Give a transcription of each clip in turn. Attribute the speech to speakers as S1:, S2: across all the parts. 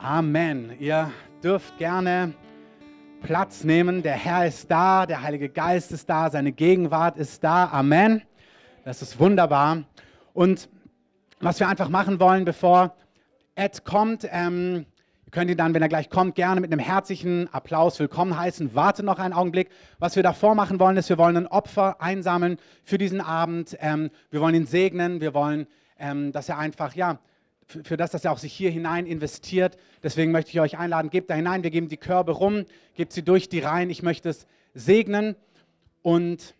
S1: Amen. Ihr dürft gerne Platz nehmen. Der Herr ist da, der Heilige Geist ist da, seine Gegenwart ist da. Amen. Das ist wunderbar. Und was wir einfach machen wollen, bevor Ed kommt, ähm, ihr könnt ihn dann, wenn er gleich kommt, gerne mit einem herzlichen Applaus willkommen heißen. Warte noch einen Augenblick. Was wir davor machen wollen, ist, wir wollen ein Opfer einsammeln für diesen Abend. Ähm, wir wollen ihn segnen. Wir wollen, ähm, dass er einfach, ja, für, für das, dass er auch sich hier hinein investiert. Deswegen möchte ich euch einladen, gebt da hinein. Wir geben die Körbe rum, gebt sie durch die Reihen. Ich möchte es segnen. Und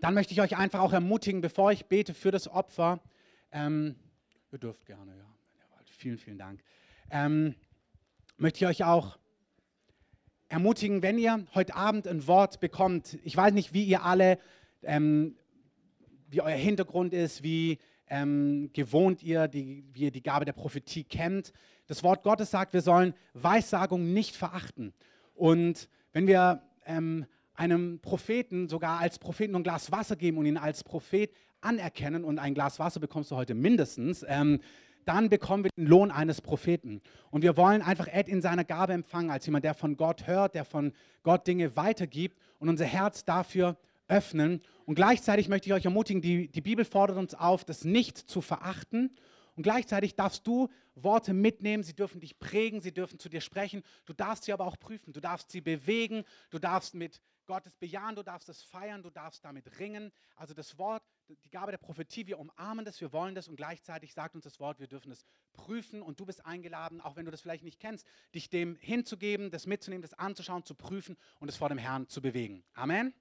S1: dann möchte ich euch einfach auch ermutigen, bevor ich bete für das Opfer. Ähm, ihr dürft gerne, ja. Vielen, vielen Dank. Ähm, möchte ich euch auch ermutigen, wenn ihr heute Abend ein Wort bekommt. Ich weiß nicht, wie ihr alle, ähm, wie euer Hintergrund ist, wie ähm, gewohnt ihr, die, wie ihr die Gabe der Prophetie kennt. Das Wort Gottes sagt, wir sollen Weissagung nicht verachten. Und wenn wir ähm, einem Propheten sogar als Propheten ein Glas Wasser geben und ihn als Prophet anerkennen, und ein Glas Wasser bekommst du heute mindestens, ähm, dann bekommen wir den Lohn eines Propheten. Und wir wollen einfach Ed in seiner Gabe empfangen, als jemand, der von Gott hört, der von Gott Dinge weitergibt und unser Herz dafür öffnen. Und gleichzeitig möchte ich euch ermutigen, die, die Bibel fordert uns auf, das nicht zu verachten. Und gleichzeitig darfst du Worte mitnehmen, sie dürfen dich prägen, sie dürfen zu dir sprechen. Du darfst sie aber auch prüfen, du darfst sie bewegen, du darfst mit Gottes bejahen, du darfst es feiern, du darfst damit ringen. Also das Wort, die Gabe der Prophetie, wir umarmen das, wir wollen das und gleichzeitig sagt uns das Wort, wir dürfen es prüfen und du bist eingeladen, auch wenn du das vielleicht nicht kennst, dich dem hinzugeben, das mitzunehmen, das anzuschauen, zu prüfen und es vor dem Herrn zu bewegen. Amen.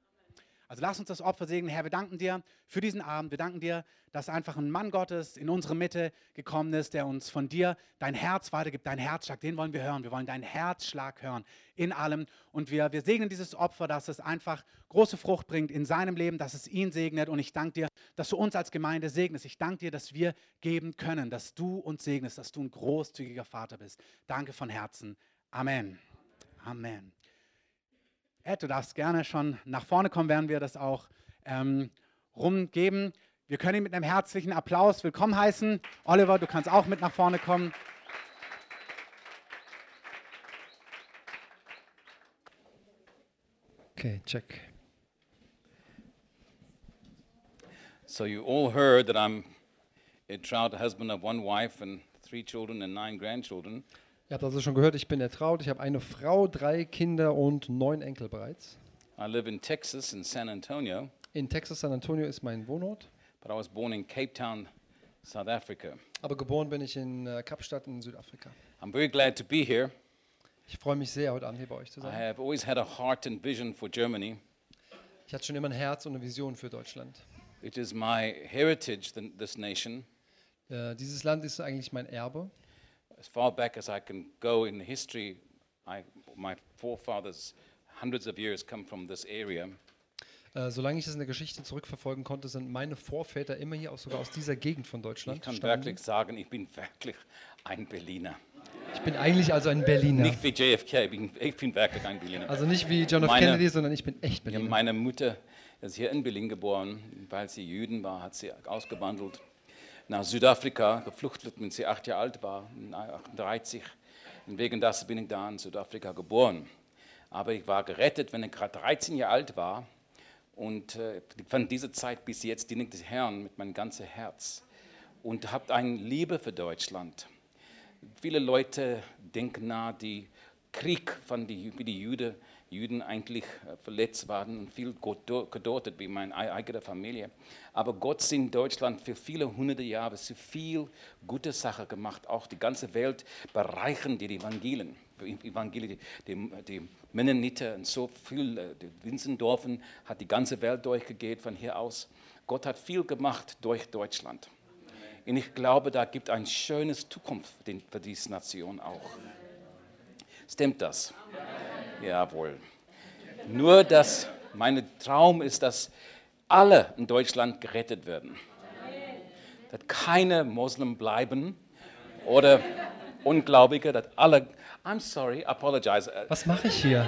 S1: Also lass uns das Opfer segnen. Herr, wir danken dir für diesen Abend. Wir danken dir, dass einfach ein Mann Gottes in unsere Mitte gekommen ist, der uns von dir dein Herz weitergibt, dein Herzschlag. Den wollen wir hören. Wir wollen deinen Herzschlag hören in allem. Und wir, wir segnen dieses Opfer, dass es einfach große Frucht bringt in seinem Leben, dass es ihn segnet. Und ich danke dir, dass du uns als Gemeinde segnest. Ich danke dir, dass wir geben können, dass du uns segnest, dass du ein großzügiger Vater bist. Danke von Herzen. Amen. Amen. Ed, du darfst gerne schon nach vorne kommen, werden wir das auch ähm, rumgeben. Wir können ihn mit einem herzlichen Applaus willkommen heißen. Oliver, du kannst auch mit nach vorne kommen.
S2: Okay, check.
S3: So you all heard that I'm a proud husband of one wife and three children and nine grandchildren.
S2: Ihr habt also schon gehört, ich bin ertraut. Ich habe eine Frau, drei Kinder und neun Enkel bereits.
S3: I live in Texas in San Antonio,
S2: In Texas, San Antonio ist mein Wohnort.
S3: but I was born in Cape Town, South Africa.
S2: Aber geboren bin ich in äh, Kapstadt in Südafrika.
S3: I'm very glad to be here.
S2: Ich freue mich sehr, heute Abend hier bei euch zu
S3: I
S2: sein.
S3: have always had a heart and vision for Germany.
S2: Ich hatte schon immer ein Herz und eine Vision für Deutschland.
S3: It is my heritage, th- this nation.
S2: Äh, dieses Land ist eigentlich mein Erbe.
S3: As far back as I can go in history, I, my forefathers, hundreds of years, come from this area.
S2: Äh, solange ich das in der Geschichte zurückverfolgen konnte, sind meine Vorväter immer hier, auch sogar aus dieser Gegend von
S3: Ich
S2: Deutschland.
S3: kann
S2: stammen.
S3: wirklich sagen, ich bin wirklich ein Berliner.
S2: Ich bin eigentlich also ein Berliner.
S3: Nicht wie JFK, ich bin, ich bin wirklich ein Berliner.
S2: Also nicht wie John F.
S3: Meine-
S2: Kennedy, sondern ich bin echt Berliner.
S3: meine Mutter ist hier in Berlin geboren. Weil sie Jüdin war, hat sie ausgewandelt nach Südafrika, gefluchtet, wenn sie acht Jahre alt war, 38. Und wegen das bin ich da in Südafrika geboren. Aber ich war gerettet, wenn ich gerade 13 Jahre alt war. Und äh, von dieser Zeit bis jetzt diene ich dem Herrn mit meinem ganzen Herz. Und habe eine Liebe für Deutschland. Viele Leute denken nach, die Krieg von die, die Jüde, Juden eigentlich äh, verletzt waren und viel gedeutet wie meine ei- eigene Familie. Aber Gott ist in Deutschland für viele hunderte Jahre so viel gute Sachen gemacht. Auch die ganze Welt bereichern die Evangelien. Die Evangelien, die, die, Mennoniter und so viel, äh, die Winzendorfen hat die ganze Welt durchgegangen von hier aus. Gott hat viel gemacht durch Deutschland. Und ich glaube, da gibt ein schönes Zukunft für, diese Nation auch. Stimmt das? Jawohl. Nur, dass mein Traum ist, dass alle in Deutschland gerettet werden. Dass keine Moslem bleiben oder Ungläubige, dass alle. I'm sorry, apologize.
S2: Was mache ich hier?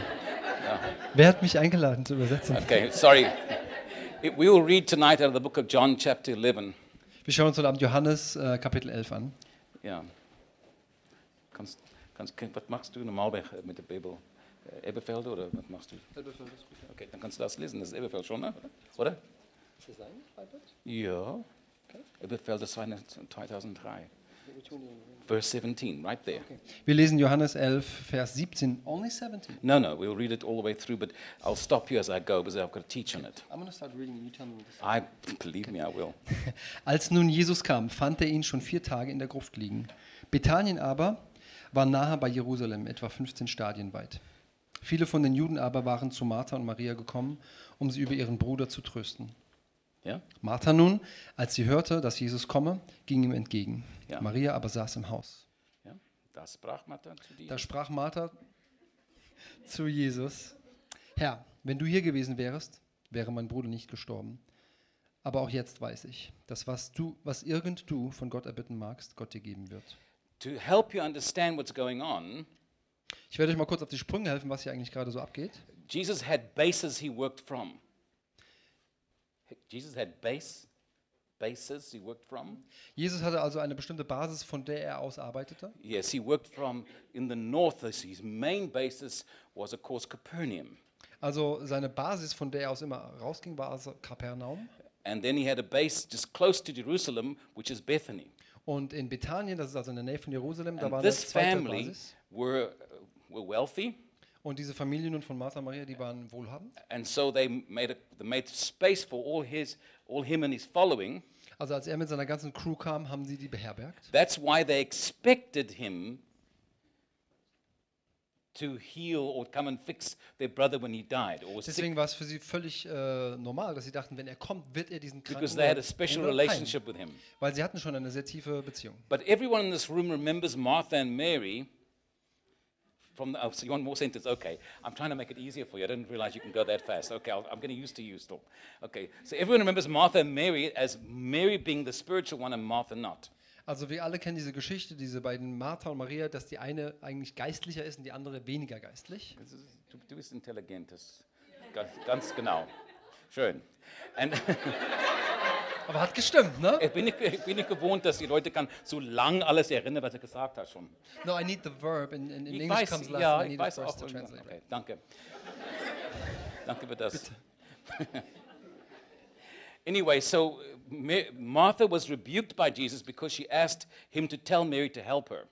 S2: Wer hat mich eingeladen zu übersetzen?
S3: Okay, sorry. We will read tonight out of the book of John, chapter 11.
S2: Wir schauen uns heute Abend Johannes äh, Kapitel 11 an.
S3: Ja. Kannst, Kannst, was machst du normalerweise mit der Bibel? Eberfeld oder was machst du? Okay, dann kannst du das lesen. Das ist Eberfeld schon, ne? oder? Ja. Eberfeld ist 2003. Verse 17, right there.
S2: Wir lesen Johannes 11, Vers 17. Only 17.
S3: No, no, we'll read it all the way through, but I'll stop you as I go because I've got to teach on it.
S2: I'm going to start reading and you tell me what this
S3: I believe me, I will.
S2: Als nun Jesus kam, fand er ihn schon vier Tage in der Gruft liegen. Bethanien aber war nahe bei Jerusalem, etwa 15 Stadien weit. Viele von den Juden aber waren zu Martha und Maria gekommen, um sie über ihren Bruder zu trösten.
S3: Yeah?
S2: Martha nun, als sie hörte, dass Jesus komme, ging ihm entgegen.
S3: Ja.
S2: Maria aber saß im Haus.
S3: Ja? Da sprach Martha zu dir.
S2: Da sprach Martha zu Jesus: Herr, wenn du hier gewesen wärest, wäre mein Bruder nicht gestorben. Aber auch jetzt weiß ich, dass was du, was irgend du von Gott erbitten magst, Gott dir geben wird.
S3: To help you understand what's going on,
S2: Ich werde euch mal kurz auf die Sprünge helfen, was hier eigentlich gerade so abgeht.
S3: Jesus had bases he worked from. Jesus had base, bases he worked from.
S2: Jesus hatte also eine bestimmte Basis, von der er aus arbeitete.
S3: Yes, he worked from in the north. His main basis was, of course, Capernaum.
S2: Also seine Basis, von der er aus immer rausging, war also Kapernaum.
S3: And then he had a base just close to Jerusalem, which is Bethany.
S2: Und in Bethanien, das ist also in der Nähe von Jerusalem, da war eine zweite
S3: family
S2: Basis.
S3: were, were wealthy,
S2: Und diese Familie nun von Martha Maria, die waren wohlhabend.
S3: and so they made, a, they made space for all, his, all him and his following.
S2: Also als er mit seiner ganzen Crew kam, haben sie die beherbergt.
S3: That's why they expected him to heal or come and fix their brother when he died or was
S2: Deswegen war es für sie völlig äh, normal, dass sie dachten, wenn er kommt, wird er diesen kranken
S3: because they had a
S2: Bruder
S3: special
S2: heilen.
S3: relationship with him.
S2: Weil sie hatten schon eine sehr tiefe Beziehung.
S3: But everyone in this room remembers Martha and Mary. From the, oh, so you want more sentence? Okay. I'm trying to make it easier for you. I didn't realize you can go that fast. Okay, I'll, I'm getting used to you still. Okay, so everyone remembers Martha and Mary as Mary being the spiritual one and Martha not.
S2: Also wir alle kennen diese Geschichte, diese beiden Martha und Maria, dass die eine eigentlich geistlicher ist und die andere weniger geistlich.
S3: Du, du bist intelligent, das ganz, ganz genau. Schön. Und
S2: Aber hat gestimmt, ne?
S3: ich bin nicht, ich bin nicht gewohnt, dass die Leute kann so lang alles erinnern, was er gesagt hat schon.
S2: No, I need the verb. In, in, in
S3: Ich
S2: English
S3: weiß,
S2: comes last
S3: ja,
S2: I
S3: ich
S2: need
S3: weiß
S2: it
S3: auch.
S2: to translate.
S3: Okay, danke. danke für das. anyway, so Ma- Martha was rebuked by Jesus because she asked him to tell Mary to help her.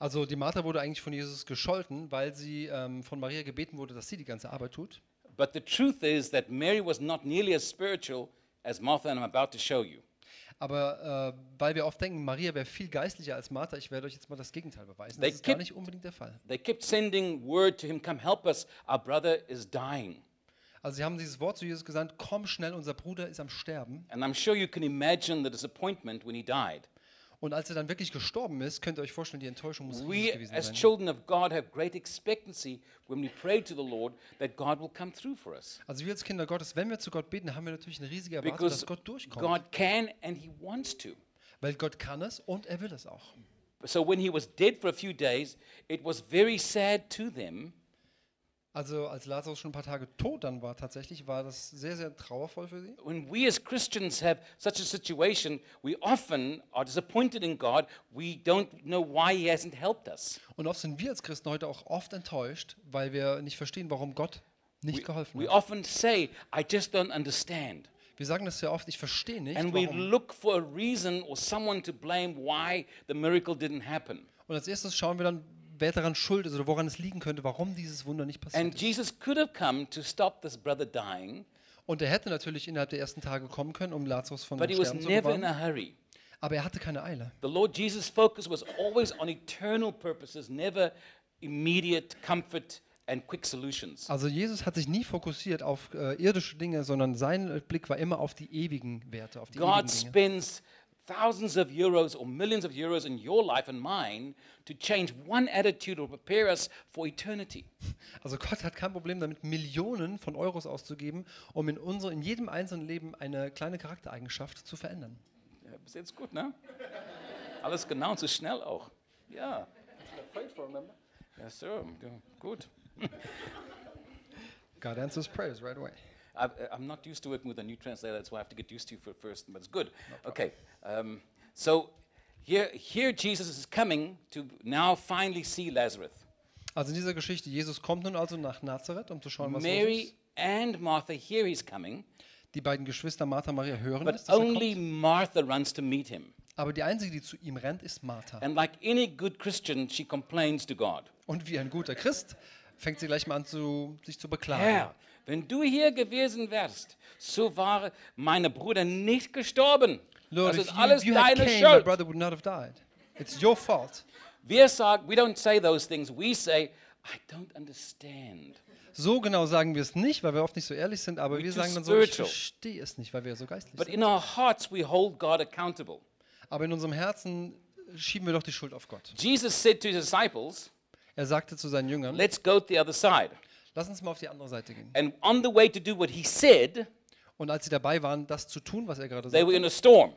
S2: Also die Martha wurde eigentlich von Jesus gescholten, weil sie ähm, von Maria gebeten wurde, dass sie die ganze Arbeit tut.
S3: But the truth is that Mary was not nearly as spiritual as Martha, and I'm about to show you.
S2: Aber äh, weil wir oft denken, Maria wäre viel geistlicher als Martha, ich werde euch jetzt mal das Gegenteil beweisen.
S3: They
S2: Das ist gar
S3: kept-
S2: nicht unbedingt der Fall.
S3: They kept sending word to him, Come help us, our brother is dying.
S2: Also sie haben dieses Wort zu Jesus gesandt, komm schnell, unser Bruder ist am Sterben.
S3: And I'm sure you can imagine the disappointment when he died.
S2: Und als er dann wirklich gestorben ist, könnt ihr euch vorstellen, die Enttäuschung muss
S3: We,
S2: riesig gewesen
S3: as
S2: sein.
S3: children of God, have great expectancy when we pray to the Lord that God will come through for us.
S2: Also wir als Kinder Gottes, wenn wir zu Gott beten, haben wir natürlich eine riesige Erwartung,
S3: Because
S2: dass Gott durchkommt.
S3: God can and He wants to.
S2: Weil Gott kann es und er will es auch.
S3: So when He was dead for a few days, it was very sad to them
S2: Also als Lazarus schon ein paar Tage tot dann war tatsächlich, war das sehr, sehr trauervoll für sie.
S3: when we as Christians have such a situation, we often are disappointed in God. We don't know why He hasn't helped us.
S2: Und oft sind wir als Christen heute auch oft enttäuscht, weil wir nicht verstehen, warum Gott nicht
S3: We,
S2: geholfen
S3: we
S2: hat.
S3: often say, I just don't understand.
S2: Wir sagen das sehr oft, ich verstehe nicht,
S3: And we
S2: warum.
S3: look for a reason or someone to blame why the miracle didn't happen.
S2: Und als erstes schauen wir dann, wer daran schuld ist oder woran es liegen könnte, warum dieses Wunder nicht passiert
S3: And
S2: ist.
S3: Jesus could have come to stop this brother dying,
S2: Und er hätte natürlich innerhalb der ersten Tage kommen können, um Lazarus von
S3: but
S2: dem
S3: he was
S2: Sterben zu
S3: never in
S2: bewahren.
S3: a hurry.
S2: Aber er hatte keine Eile.
S3: The Lord Jesus' focus was always on eternal purposes, never immediate comfort and quick solutions.
S2: Also Jesus hat sich nie fokussiert auf äh, irdische Dinge, sondern sein Blick war immer auf die ewigen Werte, auf die
S3: God
S2: ewigen Dinge.
S3: spends thousands of euros or millions of euros in your life and mine to change one attitude or prepare us for eternity.
S2: Also Gott hat kein Problem damit, Millionen von Euros auszugeben, um in, unsere, in jedem einzelnen Leben eine kleine Charaktereigenschaft zu verändern.
S3: Ja, bis jetzt gut, ne? Alles genau und so schnell auch. Ja. Ja, Sir. Gut.
S2: God answers prayers right away.
S3: I, I'm not used to working with a new translator, that's why I have to get used to it for first, but it's good. okay, um, so Here, here Jesus is coming to now finally see Lazarus.
S2: Also in dieser Geschichte, Jesus kommt nun also nach Nazareth, um zu schauen, was los
S3: Mary
S2: ist.
S3: and Martha hear he's coming,
S2: Die beiden Geschwister Martha und Maria hören
S3: but
S2: es, dass
S3: only. Martha runs to meet him.
S2: Aber die einzige, die zu ihm rennt, ist Martha.
S3: And like any good Christian, she complains to God.
S2: Und wie ein guter Christ fängt sie gleich mal an, zu, sich zu beklagen.
S3: Herr, wenn du hier gewesen wärst, so war mein Bruder nicht gestorben.
S2: Lord,
S3: das ist
S2: you,
S3: alles
S2: you
S3: deine
S2: came, my
S3: Schuld.
S2: brother would not have died. It's your fault.
S3: Wir sagen, we don't say those things. We say, I don't understand.
S2: So genau sagen wir es nicht, weil wir oft nicht so ehrlich sind, aber
S3: We're
S2: wir sagen dann so, ich verstehe es nicht, weil wir so geistlich
S3: But
S2: sind.
S3: in our hearts, we hold God accountable.
S2: Aber in unserem Herzen schieben wir doch die Schuld auf Gott.
S3: Jesus said to his disciples,
S2: Er sagte zu seinen Jüngern,
S3: Let's go to the other side.
S2: lass uns mal auf die andere Seite gehen.
S3: And on the way to do what he said,
S2: Und als sie dabei waren, das zu tun, was er gerade
S3: they were
S2: sagte,
S3: in a storm.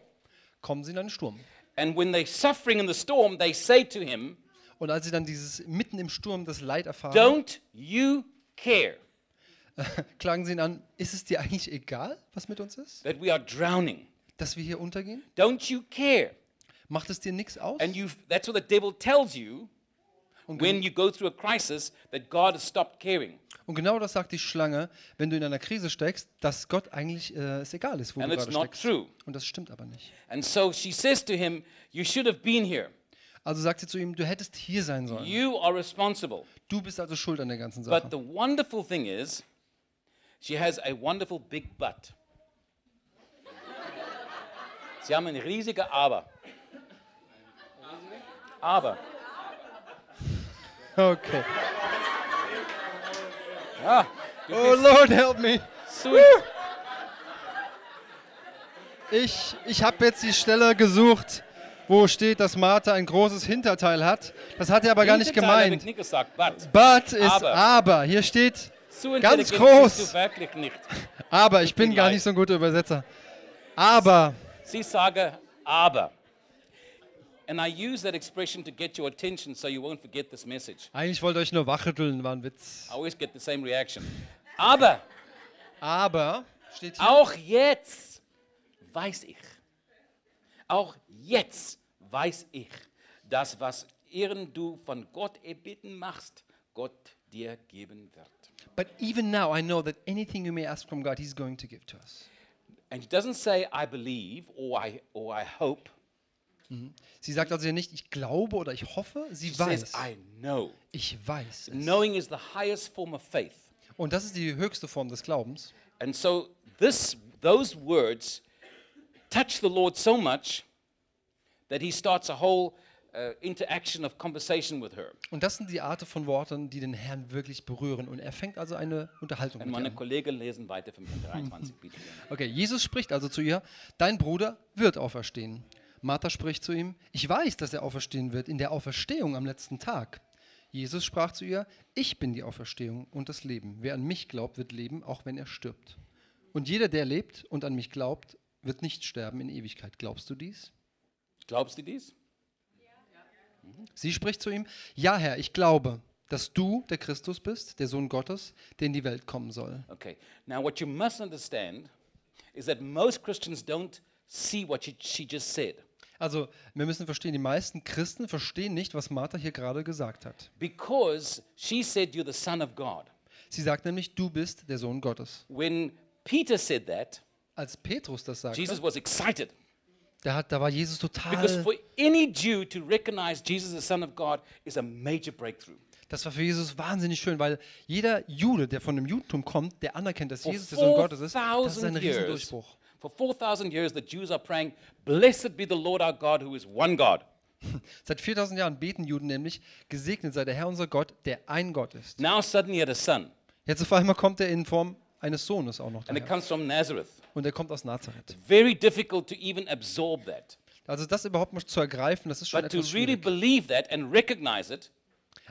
S2: kommen sie in einen Sturm.
S3: And when they're suffering in the storm, they say to him,
S2: Und als sie dann dieses mitten im Sturm das Leid erfahren,
S3: Don't you care
S2: klagen sie ihn an, ist es dir eigentlich egal, was mit uns ist?
S3: that we are drowning?
S2: Dass wir hier untergehen?
S3: Don't you care?
S2: Macht es dir nichts aus?
S3: And you that's what the devil tells you
S2: Und,
S3: when
S2: gen
S3: you go through a crisis that God has stopped caring.
S2: und genau das sagt die Schlange, wenn du in einer Krise steckst, dass Gott eigentlich äh, es egal ist, wo
S3: And
S2: du
S3: it's
S2: gerade
S3: not
S2: steckst.
S3: true.
S2: Und das stimmt aber nicht.
S3: And so she says to him, You should have been here.
S2: Also sagt sie zu ihm, du hättest hier sein sollen.
S3: You are responsible.
S2: Du bist also schuld an der ganzen
S3: But
S2: Sache.
S3: the wonderful thing is, she has a wonderful big butt. Sie haben ein riesiger Aber. Aber.
S2: Okay.
S3: Ah,
S2: Oh Lord, help me.
S3: sweet.
S2: Ich, ich habe jetzt die Stelle gesucht, wo steht, dass Martha ein großes Hinterteil hat. Das hat er aber gar nicht gemeint.
S3: nicht gesagt, but.
S2: But ist
S3: Aber.
S2: aber. Hier steht
S3: So
S2: Ganz groß. aber. Ich bin
S3: mir
S2: gar nicht so ein guter Übersetzer. Aber.
S3: Sie sagen aber.
S2: Eigentlich wollte ich euch nur wachrütteln, war ein Witz.
S3: I always get the same reaction. Aber
S2: Aber steht hier.
S3: auch jetzt weiß ich, auch jetzt weiß ich, dass was ehren du von Gott erbitten machst, Gott dir geben wird.
S2: But even now I know that anything you may ask from God, He's going to give to us.
S3: And he doesn't say I believe or I or I hope.
S2: Sie sagt also nicht, ich glaube oder ich hoffe, sie
S3: She says
S2: weiß.
S3: I know.
S2: Ich weiß es.
S3: Knowing is the highest form of faith.
S2: Und das ist die höchste Form des Glaubens.
S3: And so this those words touch the Lord so much that he starts a whole uh, interaction of conversation with her.
S2: Und das sind die Arten von Worten, die den Herrn wirklich berühren. Und er fängt also eine Unterhaltung
S3: Und
S2: mit ihr
S3: meine
S2: an.
S3: Kollegen lesen weiter von 23 bitte.
S2: Okay, Jesus spricht also zu ihr, dein Bruder wird auferstehen. Martha spricht zu ihm, ich weiß, dass er auferstehen wird in der Auferstehung am letzten Tag. Jesus sprach zu ihr, ich bin die Auferstehung und das Leben. Wer an mich glaubt, wird leben, auch wenn er stirbt. Und jeder, der lebt und an mich glaubt, wird nicht sterben in Ewigkeit. Glaubst du dies?
S3: Glaubst du dies?
S2: Sie spricht zu ihm, ja Herr, ich glaube, dass du der Christus bist, der Sohn Gottes, der in die Welt kommen soll.
S3: Okay. Now what you must understand is that most Christians don't see what she, she just said
S2: Also, wir müssen verstehen, die meisten Christen verstehen nicht, was Martha hier gerade gesagt hat.
S3: because she said you're the son of God.
S2: Sie sagt nämlich, du bist der Sohn Gottes.
S3: When Peter said that,
S2: Als Petrus das sagte,
S3: Jesus was excited
S2: da, hat, da war Jesus
S3: because
S2: total,
S3: for any Jew to recognize Jesus as the son of God is a major breakthrough.
S2: das war für Jesus wahnsinnig schön, weil jeder Jude, der von dem Judentum kommt, der anerkennt, dass Jesus der Sohn Gottes ist, das ist
S3: 4,000
S2: ein Riesendurchbruch.
S3: For 4,000 years, the Jews are praying, Blessed be the Lord our God, who is one God.
S2: Seit 4000 Jahren beten Juden nämlich, gesegnet sei der Herr unser Gott, der ein Gott ist.
S3: Now suddenly he had a son,
S2: Jetzt auf einmal kommt er in Form eines Sohnes auch noch
S3: and it
S2: daher.
S3: comes from Nazareth.
S2: Und er kommt aus Nazareth.
S3: Very difficult to even absorb that.
S2: Also das überhaupt mal zu ergreifen, das ist schon
S3: But to
S2: etwas
S3: really
S2: schwierig.
S3: believe that and recognize it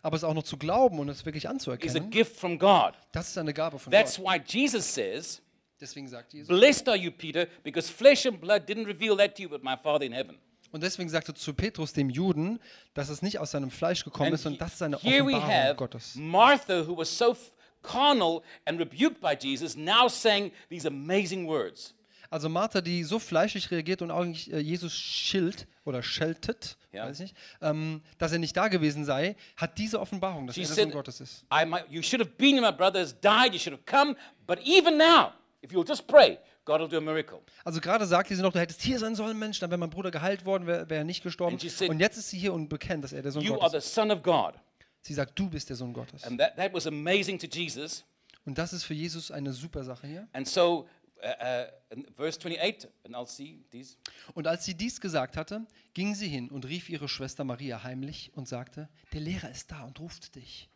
S2: Aber es auch noch zu glauben und es wirklich
S3: is a
S2: anzuerkennen,
S3: gift from God.
S2: das ist eine Gabe von
S3: That's
S2: Gott.
S3: why Jesus says,
S2: Deswegen sagt Jesus.
S3: Blessed are you, Peter, because flesh and blood didn't reveal that to you, but my Father in heaven.
S2: Und deswegen sagte zu Petrus, dem Juden, dass es nicht aus seinem Fleisch gekommen
S3: And
S2: ist, sondern das ist eine Offenbarung Gottes.
S3: Martha, who was so carnal and rebuked by Jesus, now saying these amazing words.
S2: Also Martha, die so fleischlich reagiert und eigentlich äh, Jesus schilt oder scheltet,
S3: Ja.
S2: weiß nicht, ähm, dass er nicht da gewesen sei, hat diese Offenbarung, dass
S3: She
S2: er der Sohn Gottes ist.
S3: I might, you should have been my brother has died, you should have come, but even now, if you'll just pray, God will do a miracle.
S2: Also gerade sagte sie noch, du hättest hier sein sollen, Mensch, dann wäre mein Bruder geheilt worden, wäre wär er nicht gestorben.
S3: Said,
S2: und jetzt ist sie hier und bekennt, dass er der Sohn
S3: You are
S2: Gottes
S3: the
S2: ist.
S3: Son of God.
S2: Sie sagt, du bist der Sohn Gottes.
S3: And that, that was amazing to Jesus.
S2: Und das ist für Jesus eine super Sache hier.
S3: And so, uh, uh, verse 28, and I'll see these.
S2: Und als sie dies gesagt hatte, ging sie hin und rief ihre Schwester Maria heimlich und sagte, der Lehrer ist da und ruft dich.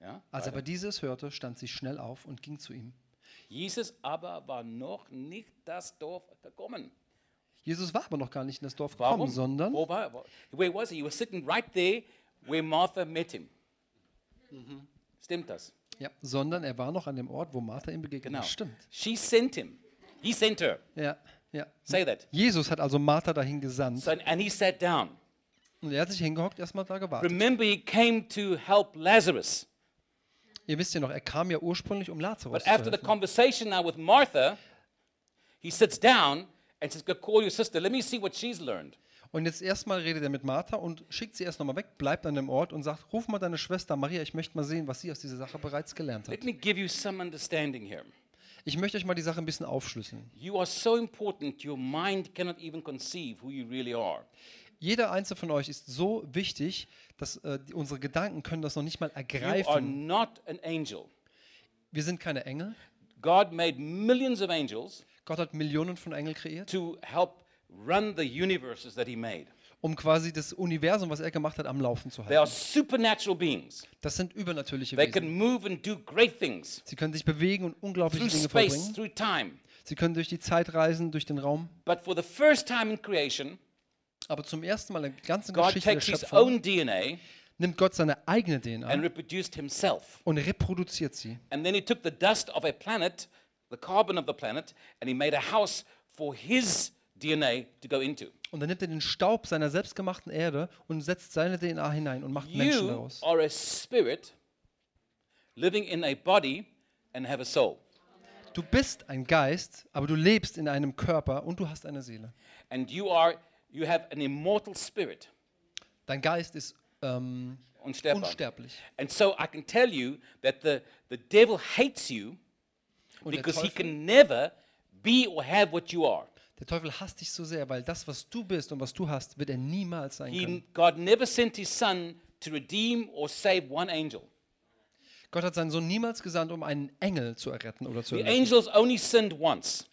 S3: Ja?
S2: Als er aber dieses hörte, stand sie schnell auf und ging zu ihm.
S3: Jesus aber war noch nicht das Dorf gekommen.
S2: Jesus war aber noch gar nicht in das Dorf gekommen,
S3: Warum?
S2: sondern
S3: Wo war, where was he? He was sitting right there where Martha met him. Stimmt das?
S2: Ja, sondern er war noch an dem Ort, wo Martha ihm begegnet
S3: Genau.
S2: Stimmt.
S3: She sent him. He sent her.
S2: Ja, ja.
S3: Say that.
S2: Jesus hat also Martha dahin gesandt.
S3: So, and he sat down.
S2: Und er hat sich hingehockt, erstmal da gewartet.
S3: Remember, he came to help Lazarus.
S2: Ihr wisst ja noch, er kam ja ursprünglich, um Lazarus
S3: But
S2: zu
S3: after the conversation now with Martha, he sits down and says, Go call your sister. Let me see what she's learned.
S2: Und jetzt erstmal redet er mit Martha und schickt sie erst nochmal weg, bleibt an dem Ort und sagt, ruf mal deine Schwester Maria, ich möchte mal sehen, was sie aus dieser Sache bereits gelernt hat.
S3: Let me give you some understanding here.
S2: Ich möchte euch mal die Sache ein bisschen aufschlüsseln.
S3: You are so important, your mind cannot even conceive who you really are.
S2: Jeder einzelne von euch ist so wichtig, dass äh, die, unsere Gedanken können das noch nicht mal
S3: You are
S2: ergreifen.
S3: not an angel.
S2: Wir sind keine Engel.
S3: God made millions of angels
S2: Gott hat Millionen von Engeln kreiert,
S3: to help run the universes that He made.
S2: um quasi das Universum, was er gemacht hat, am Laufen zu
S3: They are
S2: halten.
S3: supernatural beings.
S2: Das sind übernatürliche
S3: They
S2: Wesen.
S3: can move and do great things
S2: Sie können sich bewegen und unglaubliche
S3: through
S2: Dinge
S3: space,
S2: vollbringen.
S3: through time.
S2: Sie können durch die Zeit reisen, durch den Raum.
S3: But for the first time in creation,
S2: Aber zum ersten Mal in der ganzen
S3: God
S2: Geschichte der
S3: takes His
S2: Schöpfung
S3: own DNA
S2: nimmt Gott seine eigene
S3: and
S2: DNA
S3: reproduced Himself.
S2: und reproduziert sie.
S3: And then He took the dust of a planet, the carbon of the planet, and He made a house for His DNA to go into.
S2: Und dann nimmt er den Staub seiner selbstgemachten Erde und setzt seine DNA hinein und macht Menschen
S3: You
S2: daraus.
S3: are a spirit living in a body and have a soul.
S2: Du bist ein Geist, aber du lebst in einem Körper und du hast eine Seele.
S3: And you are you have an immortal spirit.
S2: Dein Geist ist ähm,
S3: Unsterbbar.
S2: unsterblich.
S3: And so I can tell you that the, the devil hates you
S2: Und
S3: because he can never be or have what you are.
S2: der Teufel hasst dich so sehr, weil das, was du bist und was du hast, wird er niemals sein
S3: He,
S2: können.
S3: God never sent his son to redeem or save one angel.
S2: Gott hat seinen Sohn niemals gesandt, um einen Engel zu erretten oder zu
S3: The
S2: erretten.
S3: angels only sinned once.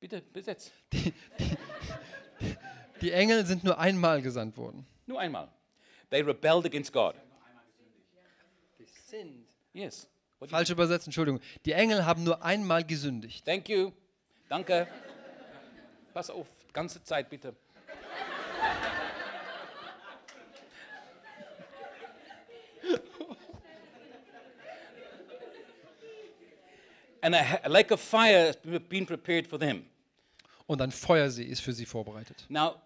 S3: Bitte, besetzt.
S2: Die Engel sind nur einmal gesandt worden.
S3: Nur einmal. They rebelled against God. Yes. What do you-
S2: Falsch übersetzt, Entschuldigung. Die Engel haben nur einmal gesündigt.
S3: Thank you. Danke. Pass auf, ganze Zeit bitte. And a lake of fire has been prepared for them.
S2: Und ein Feuersee ist für sie vorbereitet.
S3: Now,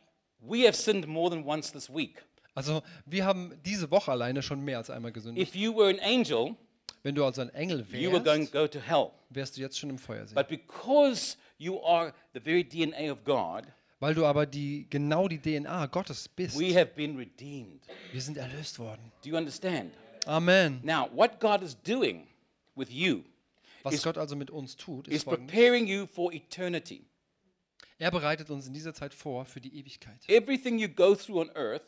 S3: we have sinned more than once this week.
S2: Also, wir haben diese Woche alleine schon mehr als einmal gesündigt.
S3: If you were an angel,
S2: Wenn du also ein Engel
S3: you were going
S2: wärst,
S3: to go to hell.
S2: wärst du jetzt schon im Feuersee.
S3: But because you are the very DNA of God,
S2: Weil du aber die, genau die DNA Gottes bist.
S3: we have been redeemed.
S2: Wir sind erlöst worden.
S3: Do you understand?
S2: Amen.
S3: Now, what God is doing with you
S2: Was
S3: Is-
S2: Gott also mit uns tut,
S3: is
S2: ist folgendes.
S3: preparing you for eternity.
S2: Er bereitet uns in dieser Zeit vor für die Ewigkeit.
S3: Everything you go through on earth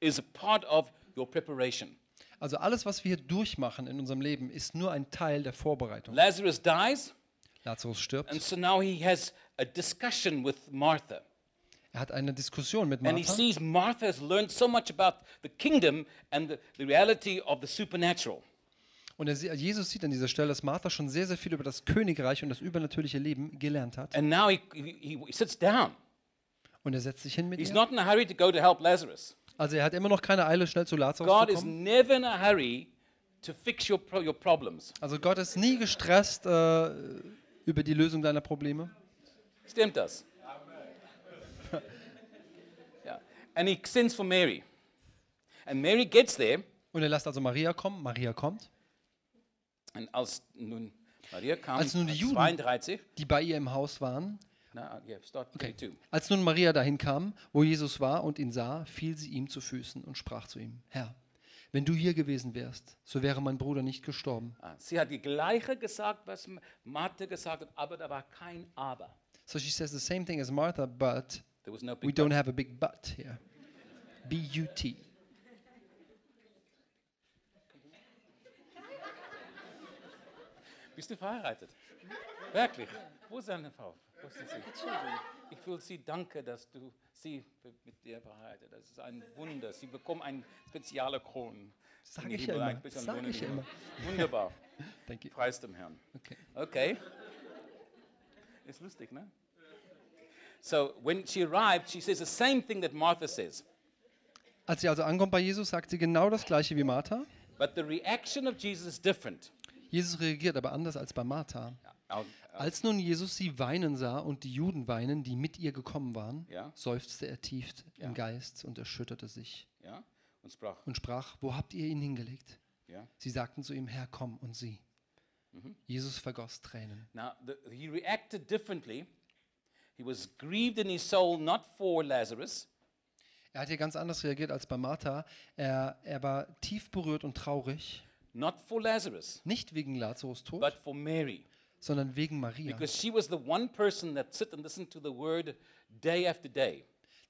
S3: is a part of your preparation.
S2: Also alles, was wir hier durchmachen in unserem Leben, ist nur ein Teil der Vorbereitung.
S3: Lazarus dies,
S2: Lazarus stirbt.
S3: and so now he has a discussion with Martha.
S2: Er hat eine Diskussion mit
S3: And he
S2: Martha.
S3: sees Martha has learned so much about the kingdom and the, the reality of the supernatural.
S2: Und er, Jesus sieht an dieser Stelle, dass Martha schon sehr, sehr viel über das Königreich und das übernatürliche Leben gelernt hat.
S3: And now he, he, he sits down.
S2: Und er setzt sich hin mit
S3: He's
S2: ihr.
S3: not in a hurry to go to help Lazarus.
S2: Also er hat immer noch keine Eile, schnell zu Lazarus
S3: God
S2: zu
S3: is
S2: kommen.
S3: never in a hurry to fix your, pro- your problems.
S2: Also Gott ist nie gestresst äh, über die Lösung deiner Probleme.
S3: Stimmt das? yeah. And he sends for Mary. And Mary gets there,
S2: Und er lässt also Maria kommen. Maria kommt.
S3: And als nun Maria kam
S2: Als nun die Juden-
S3: 32.
S2: die bei ihr im Haus waren.
S3: Yeah,
S2: Okay.
S3: 32.
S2: Als nun Maria dahin kam, wo Jesus war und ihn sah, fiel sie ihm zu Füßen und sprach zu ihm: Herr, wenn du hier gewesen wärst, so wäre mein Bruder nicht gestorben.
S3: Ah, Sie hat die gleiche gesagt, was Martha gesagt hat, aber da war kein Aber.
S2: So she says the same thing as Martha, but
S3: no
S2: we don't have a big but here. B
S3: Bist du verheiratet? Wirklich? Wo ist deine Frau? Wo sind sie? Ich will sie danken, dass du sie mit dir verheiratet. Das ist ein Wunder. Sie bekommen eine spezielle Krone.
S2: Sag ich immer.
S3: ein bisschen
S2: Sag ich immer.
S3: Wunderbar.
S2: Thank you.
S3: Preis dem Herrn.
S2: Okay.
S3: Okay. Ist lustig, ne? So when she arrived, she says the same thing that Martha says.
S2: Als sie also ankommt bei Jesus, sagt sie genau das gleiche wie Martha.
S3: But the reaction of Jesus is different.
S2: Jesus reagiert aber anders als bei Martha.
S3: I'll-
S2: Als nun Jesus sie weinen sah und die Juden weinen, die mit ihr gekommen waren, seufzte er tief im Geist und erschütterte sich?
S3: Und sprach.
S2: und sprach, wo habt ihr ihn hingelegt? Sie sagten zu ihm, Herr, komm und sieh. Jesus vergoss Tränen.
S3: Now, the, he reacted differently. He was grieved in his soul, not for Lazarus,
S2: Er hat hier ganz anders reagiert als bei Martha. Er, er war tief berührt und traurig,
S3: not for Lazarus,
S2: nicht wegen Lazarus Tod,
S3: but for Mary.
S2: sondern wegen Maria.
S3: Because she was the one person that sit and listen to the word day after day.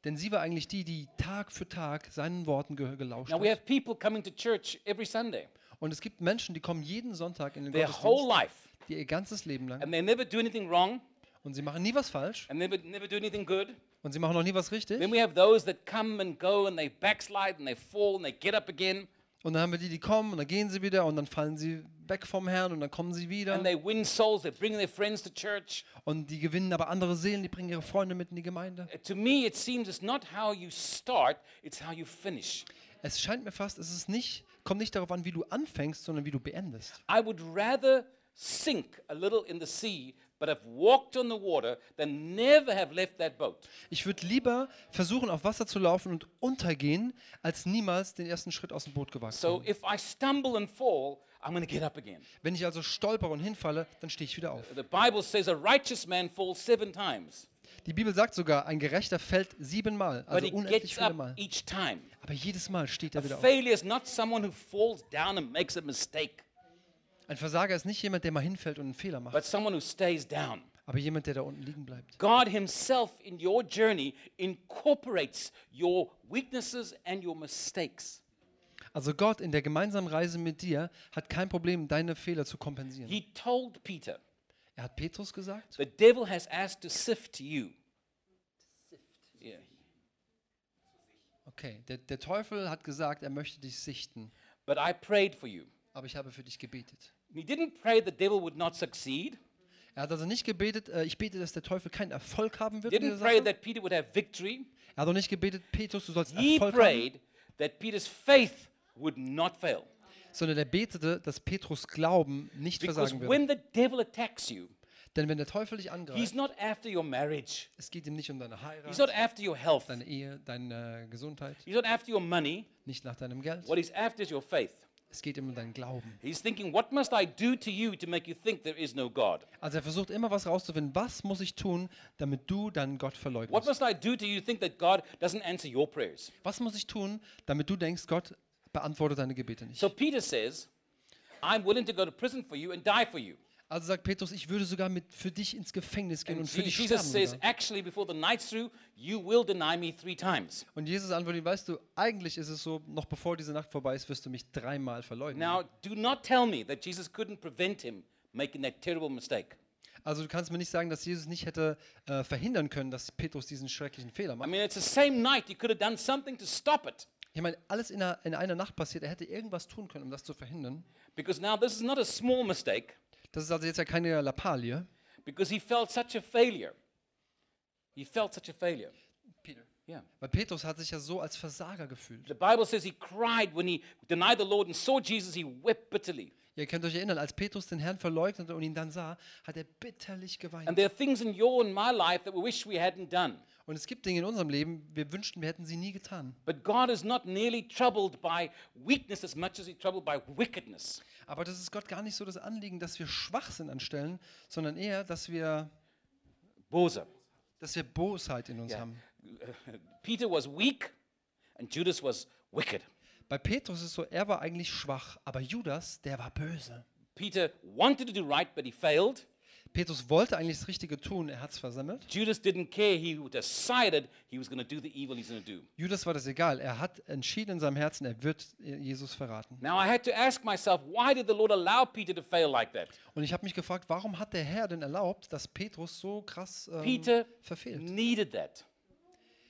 S2: Denn sie war eigentlich die, die Tag für Tag seinen Worten ge gelauscht
S3: Now, we
S2: hat.
S3: have people coming to church every Sunday,
S2: Und es gibt Menschen, die kommen jeden Sonntag in den
S3: their whole
S2: Gottesdienst,
S3: life,
S2: die ihr ganzes Leben lang
S3: and they never do anything wrong,
S2: und sie machen nie was falsch
S3: and never, never do anything good.
S2: und sie machen auch nie was richtig.
S3: Then we have those that come and go and they backslide and they fall and they get up again
S2: Und dann haben wir die, die kommen und dann gehen sie wieder und dann fallen sie weg vom Herrn und dann kommen sie wieder.
S3: and they win souls, they bring their friends to church.
S2: Und die gewinnen aber andere Seelen, die bringen ihre Freunde mit in die Gemeinde.
S3: Uh, To me, it seems it's not how you start, it's how you finish.
S2: Es scheint mir fast, es ist nicht, kommt nicht darauf an, wie du anfängst, sondern wie du beendest.
S3: I would rather sink a little in the sea, but have walked on the water than never have left that boat.
S2: Ich würde lieber versuchen, auf Wasser zu laufen und untergehen, als niemals den ersten Schritt aus dem Boot gewagt zu
S3: So
S2: haben.
S3: if I stumble and fall, I'm going to get up again.
S2: Wenn ich also stolpere und hinfalle, dann stehe ich wieder auf.
S3: The Bible says a righteous man falls seven times,
S2: Die Bibel sagt sogar, ein Gerechter fällt siebenmal, also unendlich
S3: gets
S2: viele
S3: up
S2: Mal.
S3: each time.
S2: Aber jedes Mal steht er wieder auf.
S3: Failure is not someone who falls down and makes a mistake,
S2: Ein Versager ist nicht jemand, der mal hinfällt und einen Fehler macht,
S3: but someone who stays down.
S2: aber jemand, der da unten liegen bleibt.
S3: God Himself in your journey incorporates your weaknesses and your mistakes.
S2: Also Gott in der gemeinsamen Reise mit dir hat kein Problem, deine Fehler zu kompensieren.
S3: He told Peter,
S2: Er hat Petrus gesagt,
S3: The devil has asked to sift you. Yeah.
S2: okay, der, der Teufel hat gesagt, er möchte dich sichten,
S3: But I prayed for you.
S2: aber ich habe für dich gebetet.
S3: He didn't pray the devil would not succeed.
S2: Er hat also nicht gebetet, äh, ich bete, dass der Teufel keinen Erfolg haben wird
S3: didn't pray that Peter would have victory.
S2: Er hat auch nicht gebetet, Petrus, du sollst
S3: He
S2: Erfolg haben,
S3: prayed that Peter's faith would not fail.
S2: sondern er betete, dass Petrus Glauben nicht
S3: Because
S2: versagen wird.
S3: when the devil attacks you,
S2: Denn wenn der Teufel dich
S3: he's
S2: angreift,
S3: not after your marriage.
S2: es geht ihm nicht um deine
S3: He's not
S2: Heirat,
S3: after your health.
S2: deine Ehe, deine Gesundheit,
S3: He's not after your money.
S2: nicht nach deinem Geld.
S3: What he's after is your faith.
S2: Es geht ihm um deinen Glauben.
S3: He's thinking, what must I do to you to make you think there is no God?
S2: Also er versucht immer was rauszufinden. Was muss ich tun, damit du deinen Gott
S3: What
S2: verleugnest?
S3: must I do to you think that God doesn't answer your prayers?
S2: Was muss ich tun, damit du denkst, Gott beantwortet deine Gebete nicht?
S3: So Peter says, I'm willing to go to prison for you and die for you.
S2: Also sagt Petrus, ich würde sogar mit für dich ins Gefängnis gehen
S3: And
S2: und für dich
S3: Jesus
S2: sterben.
S3: says,
S2: sogar.
S3: actually, before the night's through, you will deny me three times.
S2: Und Jesus antwortet, weißt du, eigentlich ist es so, noch bevor diese Nacht vorbei ist, wirst du mich dreimal verleugnen.
S3: Now, do not tell me that Jesus couldn't prevent him making that terrible mistake.
S2: Also du kannst mir nicht sagen, dass Jesus nicht hätte äh, verhindern können, dass Petrus diesen schrecklichen Fehler
S3: I
S2: macht.
S3: mean, it's the same night. You could have done something to stop it.
S2: Ich meine, alles in einer, in einer Nacht passiert. Er hätte irgendwas tun können, um das zu verhindern.
S3: Because now this is not a small mistake,
S2: Das ist also jetzt ja keine Lappalie.
S3: because he felt such a failure. He felt such a failure.
S2: Peter.
S3: Yeah.
S2: Weil Petrus hat sich ja so als Versager gefühlt.
S3: The Bible says he cried when he denied the Lord and saw Jesus, he wept bitterly.
S2: Ihr könnt euch erinnern, als Petrus den Herrn verleugnete und ihn dann sah, hat er bitterlich geweint.
S3: And there are things in your and my life that we wish we hadn't done.
S2: Und es gibt Dinge in unserem Leben, wir wünschten, wir hätten sie nie getan.
S3: But God is not nearly troubled by weakness as much as He's troubled by wickedness.
S2: Aber das ist Gott gar nicht so das Anliegen, dass wir schwach sind an Stellen, sondern eher, dass wir,
S3: Bosa.
S2: dass wir Bosheit in uns
S3: Yeah.
S2: haben.
S3: Peter was weak and Judas was wicked.
S2: Bei Petrus ist es so, er war eigentlich schwach, aber Judas, der war böse.
S3: Peter wanted to do right, but he failed.
S2: Petrus wollte eigentlich das Richtige tun, er hat es versemmelt.
S3: Judas didn't care. He decided he was going to do the evil he's going to do.
S2: Judas war das egal, er hat entschieden in seinem Herzen, er wird Jesus verraten.
S3: Now, I had to ask myself, why did the Lord allow Peter to fail like that?
S2: Und ich habe mich gefragt, warum hat der Herr denn erlaubt, dass Petrus so krass ähm,
S3: Peter
S2: verfehlt?
S3: needed that.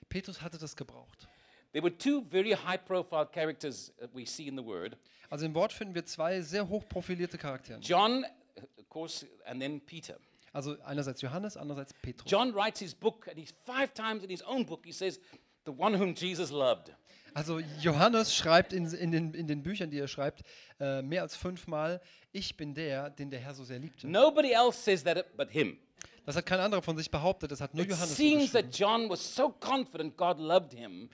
S2: Petrus hatte das gebraucht.
S3: There were two very high profile characters that we see in the Word
S2: Also im Wort finden wir zwei sehr hochprofilierte Charaktere.
S3: John, course, and then Peter.
S2: Also einerseits Johannes, andererseits Petrus.
S3: John writes his book, and he's five times in his own book, he says, the one whom Jesus loved.
S2: Also Johannes schreibt in, in, den, in den Büchern, die er schreibt, äh, mehr als fünfmal, ich bin der, den der Herr so sehr liebte.
S3: Nobody else says that but him.
S2: Das hat kein anderer von sich behauptet, das hat nur
S3: It
S2: Johannes so
S3: seems
S2: geschrieben.
S3: that John was so confident God loved him.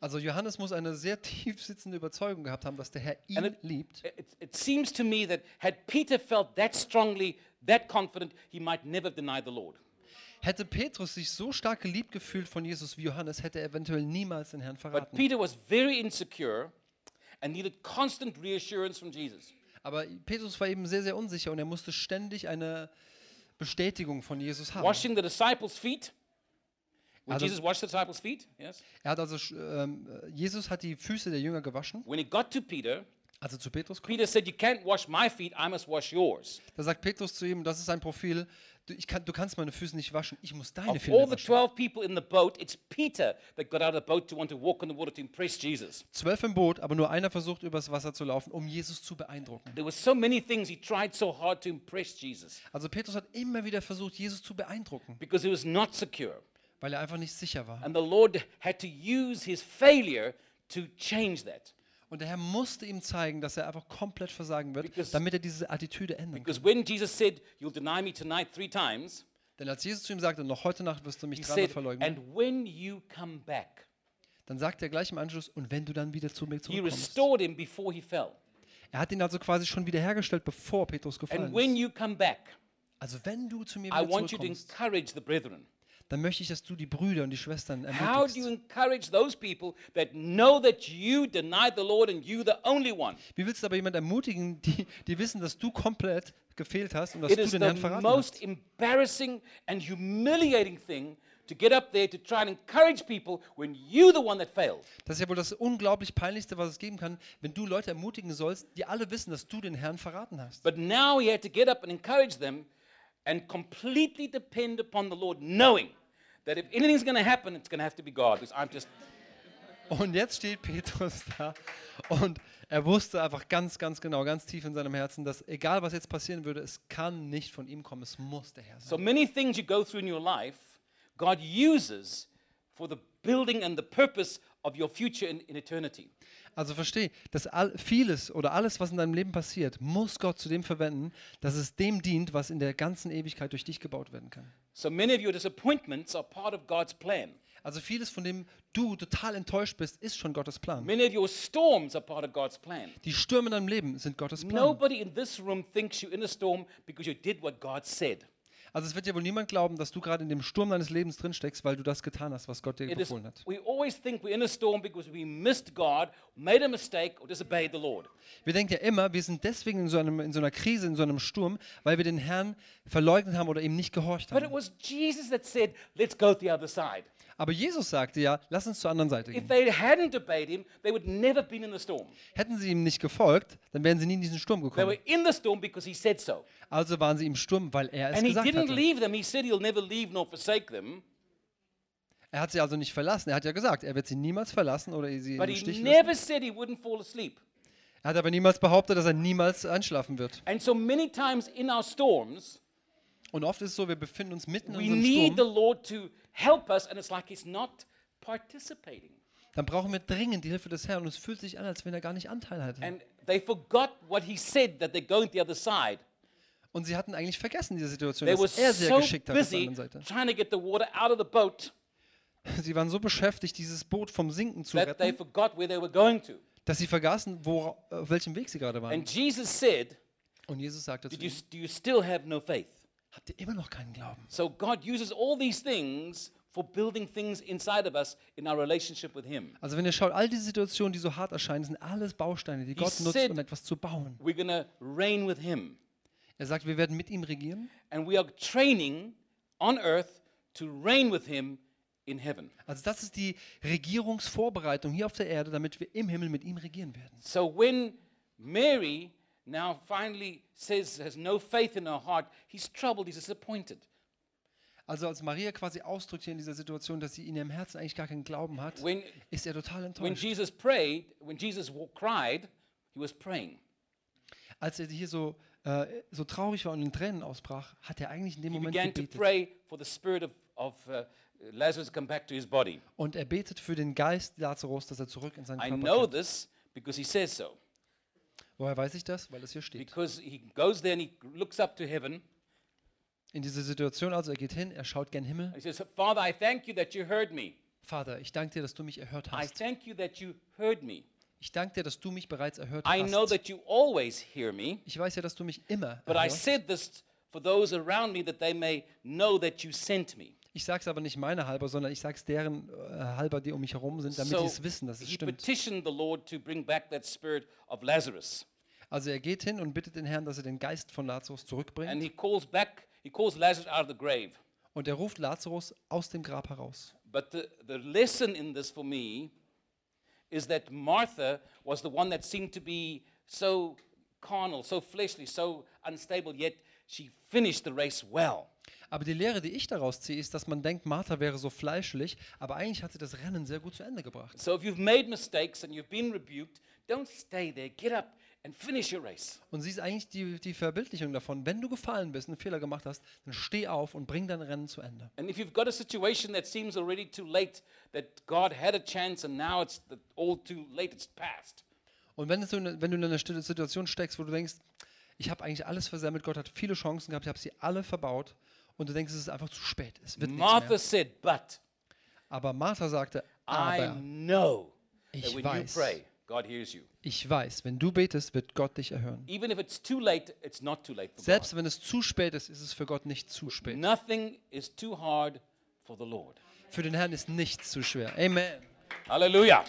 S2: Also Johannes muss eine sehr tief sitzende Überzeugung gehabt haben, dass der Herr ihn
S3: it-
S2: liebt.
S3: It, it seems to me that had Peter felt that strongly, that confident, he might never denied the Lord.
S2: Hätte Petrus sich so stark geliebt gefühlt von Jesus wie Johannes, hätte er eventuell niemals den Herrn
S3: But
S2: verraten.
S3: Peter was very insecure and needed constant reassurance from Jesus.
S2: Aber Petrus war eben sehr, sehr unsicher und er musste ständig eine Bestätigung von Jesus haben.
S3: Washing the disciples' feet.
S2: Also-
S3: Jesus washed the disciples' feet, yes.
S2: Er hat also, ähm, Jesus hat die Füße der Jünger gewaschen,
S3: When he got to Peter,
S2: also zu Petrus kommt.
S3: Peter said, You can't wash my feet, I must wash yours.
S2: Da sagt Petrus zu ihm, das ist sein Profil, du, kann, du kannst meine Füße nicht waschen, ich muss deine
S3: Of
S2: Füße
S3: all the
S2: waschen.
S3: 12 people in the boat, it's Peter that got out of the boat to want to walk on the water to impress Jesus.
S2: Zwölf im Boot, aber nur einer versucht übers Wasser zu laufen, um Jesus zu beeindrucken.
S3: There were so many things he tried so hard to impress Jesus
S2: Also Petrus hat immer wieder versucht, Jesus zu beeindrucken,
S3: because he was not secure.
S2: Weil er einfach nicht sicher war.
S3: And the Lord had to use his failure to change that.
S2: Und der Herr musste ihm zeigen, dass er einfach komplett versagen wird,
S3: Because-
S2: damit er diese Attitüde ändern kann.
S3: When Jesus said, You'll deny me tonight three times,
S2: Denn als Jesus zu ihm sagte, noch heute Nacht wirst du mich
S3: he
S2: dreimal
S3: said,
S2: verleugnen,
S3: And when you come back,
S2: dann sagt er gleich im Anschluss, und wenn du dann wieder zu mir
S3: he
S2: zurückkommst.
S3: restored him before he fell.
S2: Er hat ihn also quasi schon wiederhergestellt, bevor Petrus gefallen
S3: And when
S2: ist.
S3: you come back,
S2: Also wenn du zu mir
S3: I
S2: wieder
S3: want you to
S2: zurückkommst,
S3: encourage the brethren.
S2: Dann möchte ich, dass du die Brüder und die Schwestern
S3: How do you
S2: ermutigst.
S3: encourage those people that know that you denied the Lord and you the only one?
S2: Wie willst du aber jemanden ermutigen, die, die wissen, dass du komplett gefehlt hast und dass
S3: It
S2: du
S3: is
S2: den
S3: the
S2: Herrn verraten
S3: most
S2: hast?
S3: embarrassing and humiliating thing to get up there to try and encourage people when you're the one that failed.
S2: Das ist ja wohl das unglaublich Peinlichste, was es geben kann, wenn du Leute ermutigen sollst, die alle wissen, dass du den Herrn verraten hast.
S3: But now he had to get up and encourage them and completely depend upon the Lord, knowing that if anything's going to happen, it's going to have to be God. Because I'm just,
S2: Und jetzt steht Petrus da und er wusste einfach ganz, ganz genau, ganz tief in seinem Herzen, dass egal was jetzt passieren würde, es kann nicht von ihm kommen, es muss der Herr sein.
S3: so many things you go through in your life, God uses for the building and the purpose of your future in, in eternity.
S2: Also versteh, dass all, vieles oder alles, was in deinem Leben passiert, muss Gott zu dem verwenden, dass es dem dient, was in der ganzen Ewigkeit durch dich gebaut werden kann.
S3: So many of your disappointments are part of God's plan.
S2: Also vieles, von dem du total enttäuscht bist, ist schon Gottes Plan.
S3: Many of your storms are part of God's plan.
S2: Die Stürme in deinem Leben sind Gottes Plan.
S3: Nobody in this room thinks you're in a storm because you did what God said.
S2: Also es wird dir wohl niemand glauben, dass du gerade in dem Sturm deines Lebens drin steckst, weil du das getan hast, was Gott dir
S3: It
S2: befohlen hat.
S3: we always think we're in a storm because we missed God, made a mistake, or disobeyed the Lord.
S2: Wir denken ja immer, wir sind deswegen in so, einem, in so einer Krise, in so einem Sturm, weil wir den Herrn verleugnet haben oder ihm nicht gehorcht
S3: But it
S2: haben.
S3: was Jesus that said, Let's go to the other side.
S2: Aber Jesus sagte ja, lass uns zur anderen Seite
S3: If
S2: gehen.
S3: they hadn't obeyed him, they would never have been in the storm.
S2: Hätten sie ihm nicht gefolgt, dann wären sie nie in diesen Sturm
S3: They
S2: gekommen.
S3: were in the storm because he said so.
S2: Also waren sie im Sturm, weil er es
S3: And he
S2: gesagt
S3: didn't
S2: hatte.
S3: leave them. He said he'll never leave nor forsake them.
S2: Er hat sie also nicht verlassen. Er hat ja gesagt, er wird sie niemals verlassen oder sie
S3: But
S2: im
S3: he
S2: Stich lassen.
S3: never said he wouldn't fall asleep.
S2: Er hat aber niemals behauptet, dass er niemals einschlafen wird.
S3: And so many times in our storms,
S2: Und oft ist es so, wir befinden uns mitten
S3: we
S2: in so einem
S3: need the
S2: Sturm.
S3: Lord to help us, and it's like he's not participating.
S2: Dann brauchen wir dringend die Hilfe des Herrn und es fühlt sich an, als wenn er gar nicht Anteil hatte.
S3: And they forgot what he said that they're going the other side.
S2: Und sie hatten eigentlich vergessen diese Situation,
S3: They
S2: dass er sehr
S3: so
S2: geschickt hat auf der anderen Seite.
S3: trying to get the water out of the boat
S2: Sie waren so beschäftigt, dieses Boot vom Sinken zu retten, dass sie vergaßen, wo, auf welchem Weg sie gerade waren. Und Jesus sagte zu
S3: Did you,
S2: ihnen,
S3: Do you still have no faith?
S2: Habt ihr immer noch keinen Glauben?
S3: So God uses all these things for building things inside of us in our relationship with Him.
S2: Also wenn ihr schaut, all diese Situationen, die so hart erscheinen, sind alles Bausteine, die Gott nutzt, um etwas zu bauen.
S3: We're going to reign with Him.
S2: Er sagt, wir werden mit ihm regieren.
S3: And we are training on earth to reign with Him in heaven.
S2: Also das ist die Regierungsvorbereitung hier auf der Erde, damit wir im Himmel mit ihm regieren werden.
S3: So when Mary now finally says, has no faith in her heart, he's troubled, he's disappointed.
S2: Also als Maria quasi ausdrückt hier in dieser Situation, dass sie in ihrem Herzen eigentlich gar keinen Glauben hat,
S3: When,
S2: ist er total
S3: when
S2: enttäuscht.
S3: Jesus prayed, when Jesus wa- cried, he was praying.
S2: Als er hier so, äh, so traurig war und in Tränen ausbrach, hat er eigentlich in dem
S3: He
S2: Moment
S3: began to
S2: gebetet.
S3: pray for the spirit of, of uh, Lazarus to come back to his body.
S2: Und er betet für den Geist Lazarus, dass er zurück in seinen
S3: I
S2: Körper
S3: know
S2: kehrt.
S3: this because he says so.
S2: Woher weiß ich das? Weil es hier steht.
S3: Because he goes there and he looks up to heaven.
S2: In dieser Situation also, er geht hin, er schaut gen Himmel.
S3: He says, Father, I thank you that you heard me.
S2: Vater, ich danke dir, dass du mich erhört
S3: I
S2: hast.
S3: thank you that you heard me.
S2: Ich danke dir, dass du mich bereits erhört
S3: I know
S2: hast.
S3: that you always hear me.
S2: Ich weiß ja, dass du mich immer
S3: But I
S2: erhörst.
S3: said this for those around me that they may know that you sent me.
S2: Ich sage es aber nicht meine halber, sondern ich sage es deren äh, halber, die um mich herum sind, damit
S3: So
S2: die es wissen, dass es stimmt. Also er geht hin und bittet den Herrn, dass er den Geist von Lazarus
S3: And
S2: zurückbringt.
S3: he calls back, he calls Lazarus out of the grave.
S2: Und er ruft Lazarus aus dem Grab heraus.
S3: But the, the lesson in this for me is that Martha was the one that seemed to be so carnal, so fleshly, so unstable, yet she finished the race well.
S2: Aber die Lehre, die ich daraus ziehe, ist, dass man denkt, Martha wäre so fleischlich, aber eigentlich hat sie das Rennen sehr gut zu Ende gebracht.
S3: So if you've made mistakes and you've been rebuked, don't stay there. Get up and finish your race.
S2: Und sie ist eigentlich die, die Verbildlichung davon. Wenn du gefallen bist, einen Fehler gemacht hast, dann steh auf und bring dein Rennen zu Ende.
S3: And if you've got a situation that seems already too late, that God had a chance and now it's all too late, it's past.
S2: Und wenn, eine, wenn du in einer Situation steckst, wo du denkst, ich habe eigentlich alles versammelt, Gott hat viele Chancen gehabt, ich habe sie alle verbaut und du denkst, es ist einfach zu spät, es wird
S3: Martha
S2: mehr.
S3: said, But
S2: Aber Martha sagte,
S3: I
S2: aber
S3: know
S2: Ich weiß.
S3: you pray, God hears you.
S2: ich weiß, wenn du betest, wird Gott dich erhören.
S3: Even if it's too late, it's not too late for
S2: Selbst wenn es zu spät ist, ist es für Gott nicht zu spät.
S3: Nothing is too hard for the Lord.
S2: Für den Herrn ist nichts zu schwer. Amen.
S3: Hallelujah.